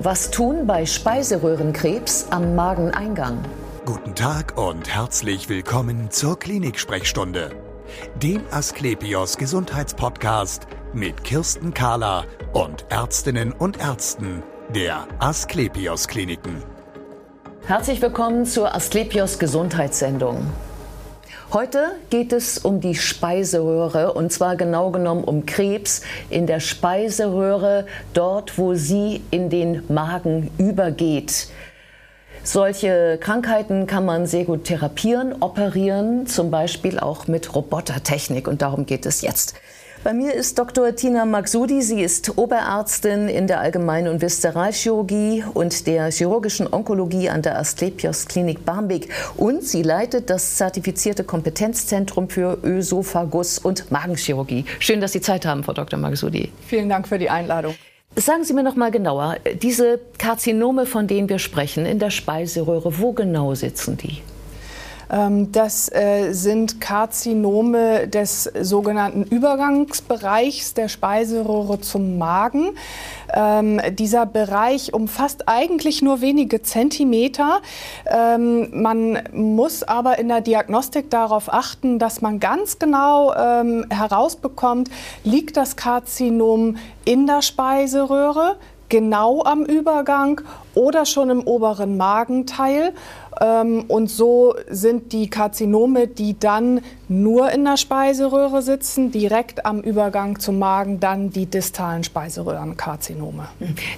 Was tun bei Speiseröhrenkrebs am Mageneingang? Guten Tag und herzlich willkommen zur Klinik-Sprechstunde, dem Asklepios Gesundheitspodcast mit Kirsten Kahler und Ärztinnen und Ärzten der Asklepios Kliniken. Herzlich willkommen zur Asklepios Gesundheitssendung. Heute geht es um die Speiseröhre und zwar genau genommen um Krebs in der Speiseröhre, dort wo sie in den Magen übergeht. Solche Krankheiten kann man sehr gut therapieren, operieren, zum Beispiel auch mit Robotertechnik und darum geht es jetzt. Bei mir ist Dr. Tina Maksudi. Sie ist Oberärztin in der Allgemein- und Viszeralchirurgie und der chirurgischen Onkologie an der Asklepios Klinik Barmbek. Und sie leitet das zertifizierte Kompetenzzentrum für Ösophagus- und Magenchirurgie. Schön, dass Sie Zeit haben, Frau Dr. Maksudi. Vielen Dank für die Einladung. Sagen Sie mir noch mal genauer, diese Karzinome, von denen wir sprechen, in der Speiseröhre, wo genau sitzen die? Ähm, das äh, sind Karzinome des sogenannten Übergangsbereichs der Speiseröhre zum Magen. Ähm, dieser Bereich umfasst eigentlich nur wenige Zentimeter. Ähm, man muss aber in der Diagnostik darauf achten, dass man ganz genau herausbekommt, liegt das Karzinom in der Speiseröhre, genau am Übergang oder schon im oberen Magenteil. Ähm, und so sind die Karzinome, die dann nur in der Speiseröhre sitzen, direkt am Übergang zum Magen, dann die distalen Speiseröhrenkarzinome.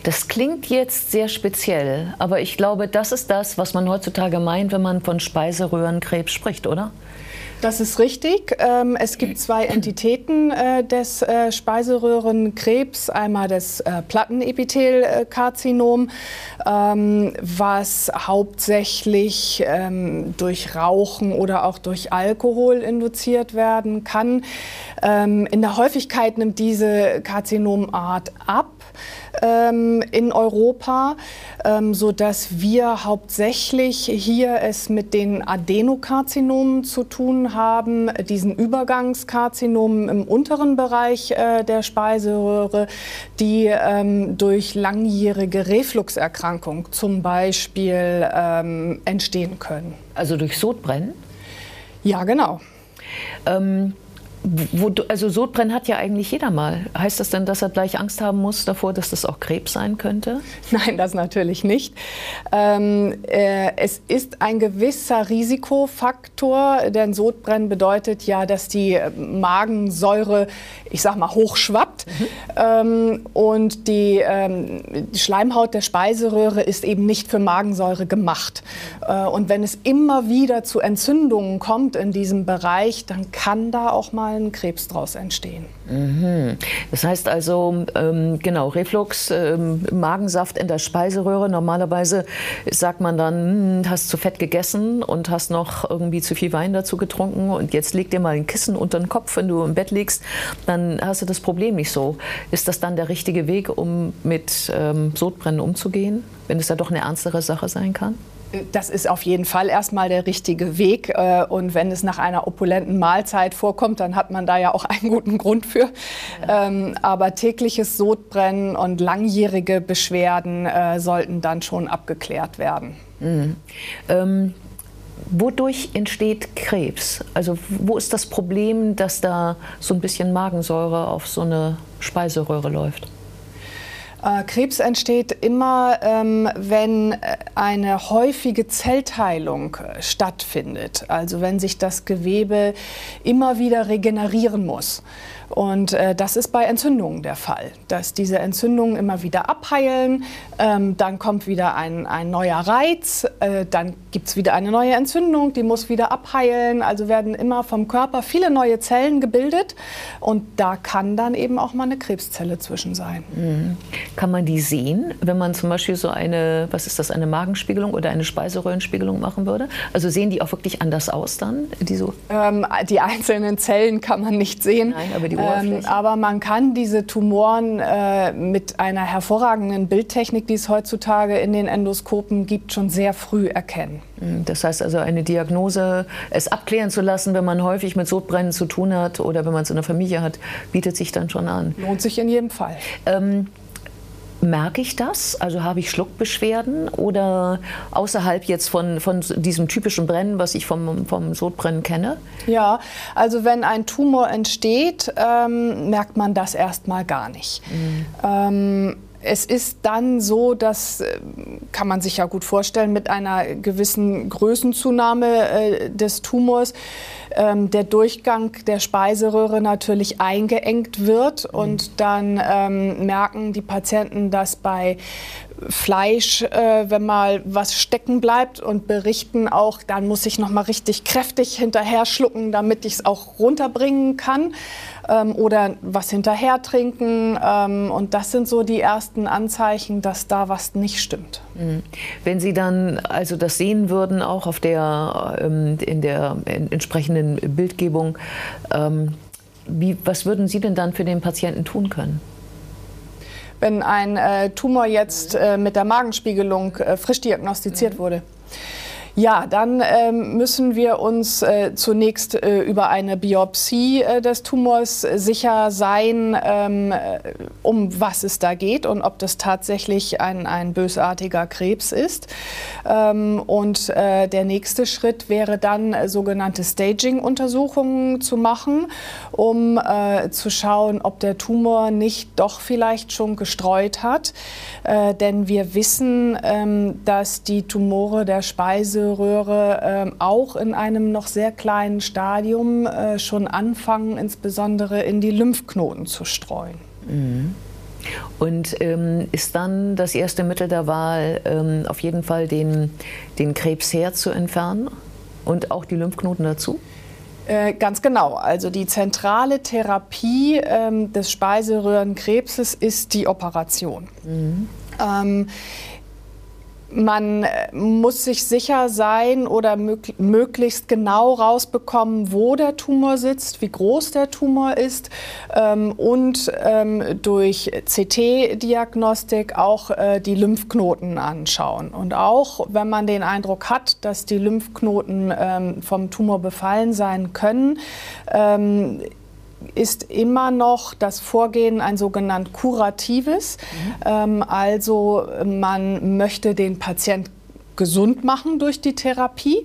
Das klingt jetzt sehr speziell, aber ich glaube, das ist das, was man heutzutage meint, wenn man von Speiseröhrenkrebs spricht, oder? Das ist richtig. Ähm, es gibt zwei Entitäten äh, des äh, Speiseröhrenkrebs. Einmal das äh, Plattenepithelkarzinom, ähm, was hauptsächlich ähm, durch Rauchen oder auch durch Alkohol induziert werden kann. In der Häufigkeit nimmt diese Karzinomart ab ähm, in Europa, ähm, sodass wir hauptsächlich hier es mit den Adenokarzinomen zu tun haben, diesen Übergangskarzinomen im unteren Bereich äh, der Speiseröhre, die ähm, durch langjährige Refluxerkrankung zum Beispiel ähm, entstehen können. Also durch Sodbrennen? Ja, genau. Ähm, wo, also Sodbrennen hat ja eigentlich jeder mal. Heißt das denn, dass er gleich Angst haben muss davor, dass das auch Krebs sein könnte? Nein, das natürlich nicht. Ähm, äh, es ist ein gewisser Risikofaktor, denn Sodbrennen bedeutet ja, dass die Magensäure, ich sag mal, hochschwappt. Mhm. Ähm, und die, ähm, die, Schleimhaut der Speiseröhre ist eben nicht für Magensäure gemacht. Äh, und wenn es immer wieder zu Entzündungen kommt in diesem Bereich, dann kann da auch mal ein Krebs daraus entstehen. Mhm. Das heißt also, ähm, genau, Reflux, ähm, Magensaft in der Speiseröhre. Normalerweise sagt man dann, hm, hast zu fett gegessen und hast noch irgendwie zu viel Wein dazu getrunken und jetzt leg dir mal ein Kissen unter den Kopf, wenn du im Bett liegst, dann hast du das Problem nicht so. Ist das dann der richtige Weg, um mit ähm, Sodbrennen umzugehen, wenn es ja doch eine ernstere Sache sein kann? Das ist auf jeden Fall erstmal der richtige Weg. Äh, und wenn es nach einer opulenten Mahlzeit vorkommt, dann hat man da ja auch einen guten Grund für. Ja. Ähm, aber tägliches Sodbrennen und langjährige Beschwerden äh, sollten dann schon abgeklärt werden. Mhm. Ähm Wodurch entsteht Krebs? Also wo ist das Problem, dass da so ein bisschen Magensäure auf so eine Speiseröhre läuft? Äh, Krebs entsteht immer, ähm, wenn äh, eine häufige Zellteilung äh, stattfindet. Also wenn sich das Gewebe immer wieder regenerieren muss. Und äh, das ist bei Entzündungen der Fall, dass diese Entzündungen immer wieder abheilen, ähm, dann kommt wieder ein, ein neuer Reiz, äh, dann gibt es wieder eine neue Entzündung, die muss wieder abheilen. Also werden immer vom Körper viele neue Zellen gebildet und da kann dann eben auch mal eine Krebszelle zwischen sein. Mhm. Kann man die sehen, wenn man zum Beispiel so eine, was ist das, eine Magenspiegelung oder eine Speiseröhrenspiegelung machen würde? Also sehen die auch wirklich anders aus dann? Die, so ähm, die einzelnen Zellen kann man nicht sehen. Nein, aber die ähm, aber man kann diese Tumoren äh, mit einer hervorragenden Bildtechnik, die es heutzutage in den Endoskopen gibt, schon sehr früh erkennen. Mhm, das heißt also eine Diagnose, es abklären zu lassen, wenn man häufig mit Sodbrennen zu tun hat oder wenn man es in der Familie hat, bietet sich dann schon an. Lohnt sich in jedem Fall. Ähm, merke ich das? Also habe ich Schluckbeschwerden oder außerhalb jetzt von, von diesem typischen Brennen, was ich vom, vom Sodbrennen kenne? Ja, also wenn ein Tumor entsteht, ähm, merkt man das erstmal gar nicht. Mhm. Ähm, es ist dann so, das äh, kann man sich ja gut vorstellen, mit einer gewissen Größenzunahme äh, des Tumors ähm, der Durchgang der Speiseröhre natürlich eingeengt wird und dann ähm, merken die Patienten, dass bei Fleisch, äh, wenn mal was stecken bleibt und berichten auch, dann muss ich noch mal richtig kräftig hinterher schlucken, damit ich es auch runterbringen kann ähm, oder was hinterher trinken ähm, und das sind so die ersten Anzeichen, dass da was nicht stimmt. Mhm. Wenn Sie dann also das sehen würden auch auf der ähm, in der entsprechenden Bildgebung, ähm, wie, was würden Sie denn dann für den Patienten tun können? wenn ein äh, Tumor jetzt äh, mit der Magenspiegelung äh, frisch diagnostiziert mhm. wurde. Ja, dann ähm, müssen wir uns äh, zunächst äh, über eine Biopsie äh, des Tumors sicher sein, ähm, äh, um was es da geht und ob das tatsächlich ein, ein bösartiger Krebs ist. Ähm, und äh, der nächste Schritt wäre dann äh, sogenannte Staging-Untersuchungen zu machen, um zu schauen, ob der Tumor nicht doch vielleicht schon gestreut hat. denn wir wissen, ähm, dass die Tumore der Speise Speiseröhre äh, auch in einem noch sehr kleinen Stadium äh, schon anfangen, insbesondere in die Lymphknoten zu streuen. Mhm. Und ähm, ist dann das erste Mittel der Wahl, ähm, auf jeden Fall den, den Krebsherd zu entfernen und auch die Lymphknoten dazu? Äh, ganz genau. Also die zentrale Therapie ähm, des Speiseröhrenkrebses ist die Operation. Mhm. Ähm, man äh, muss sich sicher sein oder möglichst genau rausbekommen, wo der Tumor sitzt, wie groß der Tumor ist ähm, und ähm, durch CT-Diagnostik auch äh, die Lymphknoten anschauen. Und auch wenn man den Eindruck hat, dass die Lymphknoten ähm, vom Tumor befallen sein können, ist immer noch das Vorgehen ein sogenannt kuratives. Mhm. Ähm, also man möchte den Patienten gesund machen durch die Therapie.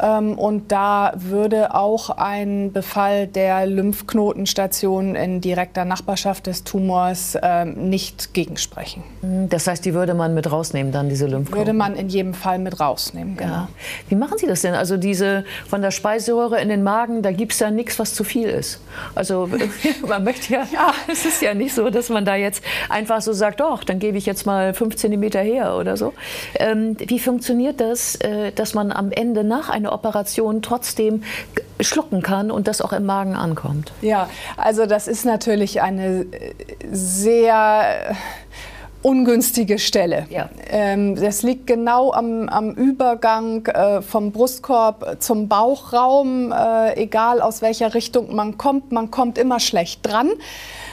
Ähm, und da würde auch ein Befall der Lymphknotenstation in direkter Nachbarschaft des Tumors ähm, nicht gegensprechen. Mhm, das heißt, die würde man mit rausnehmen, dann diese Lymphknoten? Würde man in jedem Fall mit rausnehmen, genau. Ja. Wie machen Sie das denn? Also diese von der Speiseröhre in den Magen, da gibt es ja nichts, was zu viel ist. Also man möchte ja, ja, es ist ja nicht so, dass man da jetzt einfach so sagt, doch, dann gebe ich jetzt mal fünf Zentimeter her oder so. Ähm, wie funktioniert das, äh, dass man am Ende nach einer Operation trotzdem schlucken kann und das auch im Magen ankommt? Ja, also das ist natürlich eine äh, sehr ungünstige Stelle. Ja. Ähm, das liegt genau am, am Übergang äh, vom Brustkorb zum Bauchraum. Äh, egal aus welcher Richtung man kommt, man kommt immer schlecht dran.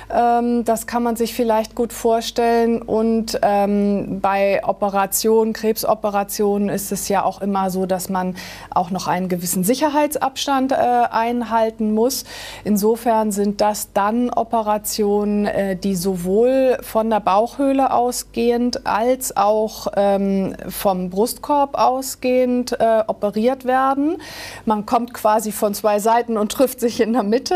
Ähm, das kann man sich vielleicht gut vorstellen. Und ähm, bei Operationen, Krebsoperationen ist es ja auch immer so, dass man auch noch einen gewissen Sicherheitsabstand äh, einhalten muss. Insofern sind das dann Operationen, äh, die sowohl von der Bauchhöhle ausgehend als auch ähm, vom Brustkorb ausgehend äh, operiert werden. Man kommt quasi von zwei Seiten und trifft sich in der Mitte.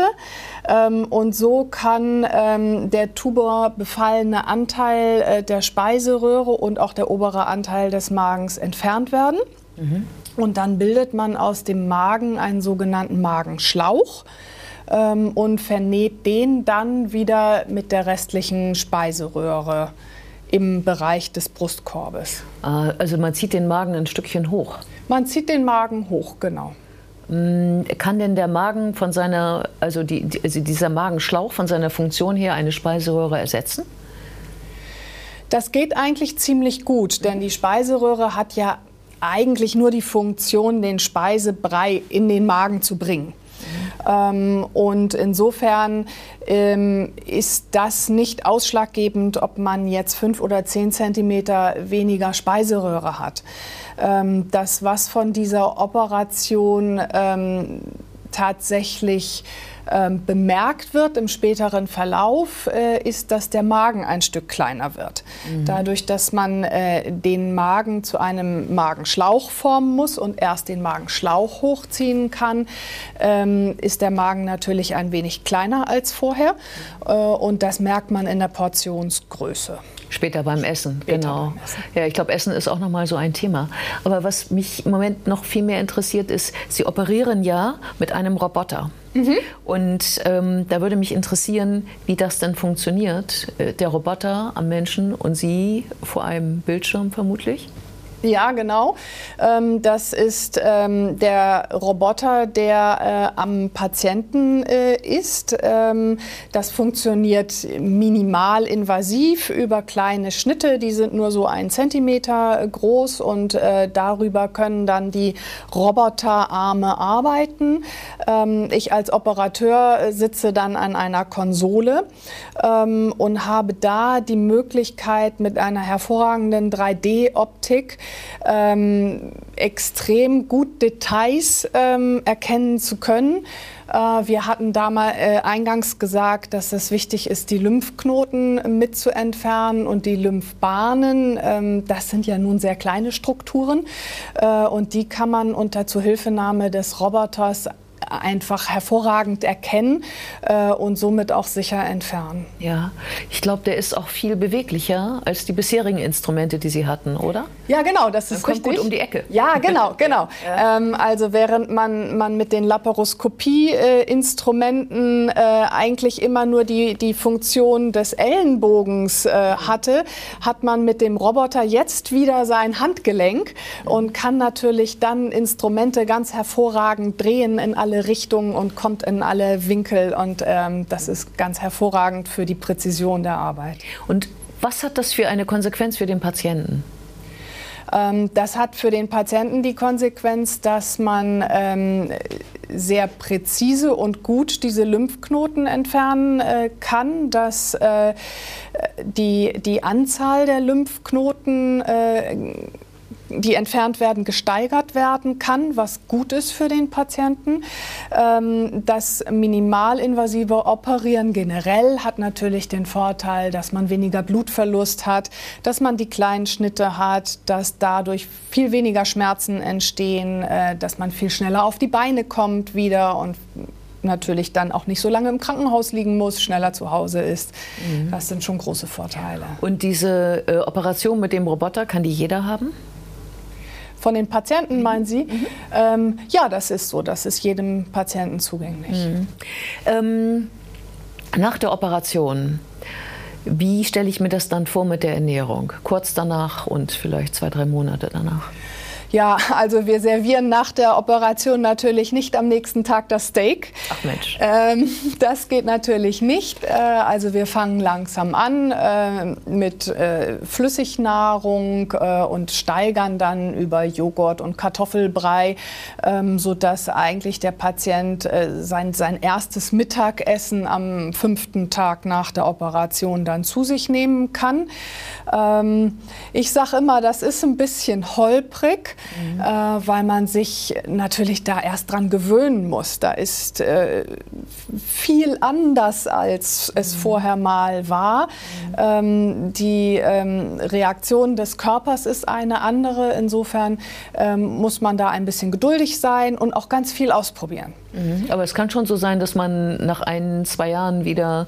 Ähm, und so kann ähm, der tuberbefallene Anteil äh, der Speiseröhre und auch der obere Anteil des Magens entfernt werden. Mhm. Und dann bildet man aus dem Magen einen sogenannten Magenschlauch ähm, und vernäht den dann wieder mit der restlichen Speiseröhre im Bereich des Brustkorbes. Ah, also man zieht den Magen ein Stückchen hoch. Man zieht den Magen hoch, genau. Mm, kann denn der Magen von seiner, also, die, also dieser Magenschlauch von seiner Funktion her eine Speiseröhre ersetzen? Das geht eigentlich ziemlich gut, denn die Speiseröhre hat ja eigentlich nur die Funktion, den Speisebrei in den Magen zu bringen. Ähm, und insofern ähm, ist das nicht ausschlaggebend, ob man jetzt fünf oder zehn Zentimeter weniger Speiseröhre hat. Ähm, das, was von dieser Operation tatsächlich ähm, bemerkt wird im späteren Verlauf, äh, ist, dass der Magen ein Stück kleiner wird. Mhm. Dadurch, dass man äh, den Magen zu einem Magenschlauch formen muss und erst den Magenschlauch hochziehen kann, ähm, ist der Magen natürlich ein wenig kleiner als vorher. Äh, und das merkt man in der Portionsgröße. Später beim Essen, Später genau. Beim Essen. Ja, ich glaube, Essen ist auch noch mal so ein Thema. Aber was mich im Moment noch viel mehr interessiert ist, Sie operieren ja mit einem Roboter. Mhm. Und ähm, da würde mich interessieren, wie das denn funktioniert. Äh, der Roboter am Menschen und Sie vor einem Bildschirm vermutlich? Ja, genau. Ähm, das ist ähm, der Roboter, der äh, am Patienten äh, ist. Ähm, das funktioniert minimal invasiv über kleine Schnitte, die sind nur so ein Zentimeter groß und äh, darüber können dann die Roboterarme arbeiten. Ich als Operateur sitze dann an einer Konsole und habe da die Möglichkeit mit einer hervorragenden 3D-Optik ähm, extrem gut Details ähm, erkennen zu können. Äh, wir hatten damals äh, eingangs gesagt, dass es wichtig ist, die Lymphknoten mit zu entfernen und die Lymphbahnen. Ähm, das sind ja nun sehr kleine Strukturen äh, und die kann man unter Zuhilfenahme des Roboters einfach hervorragend erkennen äh, und somit auch sicher entfernen. Ja, ich glaube, der ist auch viel beweglicher als die bisherigen Instrumente, die Sie hatten, oder? Ja, genau, das ist kommt richtig. gut um die Ecke. Ja, genau, genau. ja. Ähm, also während man, man mit den Laparoskopie-Instrumenten äh, eigentlich immer nur die, die Funktion des Ellenbogens äh, hatte, hat man mit dem Roboter jetzt wieder sein Handgelenk und kann natürlich dann Instrumente ganz hervorragend drehen in alle Richtungen und kommt in alle Winkel. Und ähm, das ist ganz hervorragend für die Präzision der Arbeit. Und was hat das für eine Konsequenz für den Patienten? Ähm, das hat für den Patienten die Konsequenz, dass man ähm, sehr präzise und gut diese Lymphknoten entfernen äh, kann, dass äh, die, die Anzahl der Lymphknoten äh, die entfernt werden, gesteigert werden kann, was gut ist für den Patienten. Ähm, das minimalinvasive Operieren generell hat natürlich den Vorteil, dass man weniger Blutverlust hat, dass man die kleinen Schnitte hat, dass dadurch viel weniger Schmerzen entstehen, äh, dass man viel schneller auf die Beine kommt wieder und natürlich dann auch nicht so lange im Krankenhaus liegen muss, schneller zu Hause ist. Mhm. Das sind schon große Vorteile. Und diese äh, Operation mit dem Roboter, kann die jeder haben? Von den Patienten, mhm. meinen Sie? Mhm. Ähm, ja, das ist so. Das ist jedem Patienten zugänglich. Mhm. Ähm, nach der Operation, wie stelle ich mir das dann vor mit der Ernährung? Kurz danach und vielleicht zwei, drei Monate danach? Ja, also wir servieren nach der Operation natürlich nicht am nächsten Tag das Steak. Ach Mensch. Ähm, das geht natürlich nicht. Äh, also wir fangen langsam an äh, mit äh, Flüssignahrung äh, und steigern dann über Joghurt und Kartoffelbrei, ähm, sodass eigentlich der Patient äh, sein, sein erstes Mittagessen am fünften Tag nach der Operation dann zu sich nehmen kann. Ähm, ich sage immer, das ist ein bisschen holprig mhm. äh, weil man sich natürlich da erst dran gewöhnen muss. Da ist äh, viel anders, als es mhm. vorher mal war. Mhm. Ähm, die ähm, Reaktion des Körpers ist eine andere. Insofern ähm, muss man da ein bisschen geduldig sein und auch ganz viel ausprobieren. Mhm. Aber es kann schon so sein, dass man nach ein, zwei Jahren wieder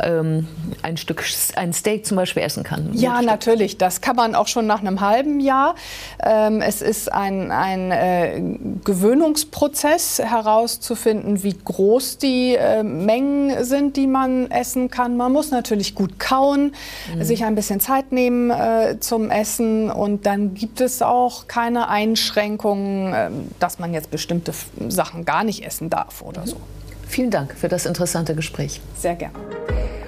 ähm, ein Stück, ein Steak zum Beispiel essen kann. Ja, natürlich. Das kann man auch schon nach einem halben Jahr. Ähm, es ist ein, ein äh, Gewöhnungsprozess herauszufinden, wie groß die äh, Mengen sind, die man essen kann. Man muss natürlich gut kauen, mhm. sich ein bisschen Zeit nehmen äh, zum Essen und dann gibt es auch keine Einschränkungen, ähm, dass man jetzt bestimmte Sachen gar nicht essen darf oder so. Vielen Dank für das interessante Gespräch. Sehr gerne.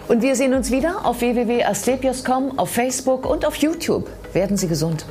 Und wir sehen uns wieder auf www.asklepios.com, auf Facebook und auf YouTube. Werden Sie gesund.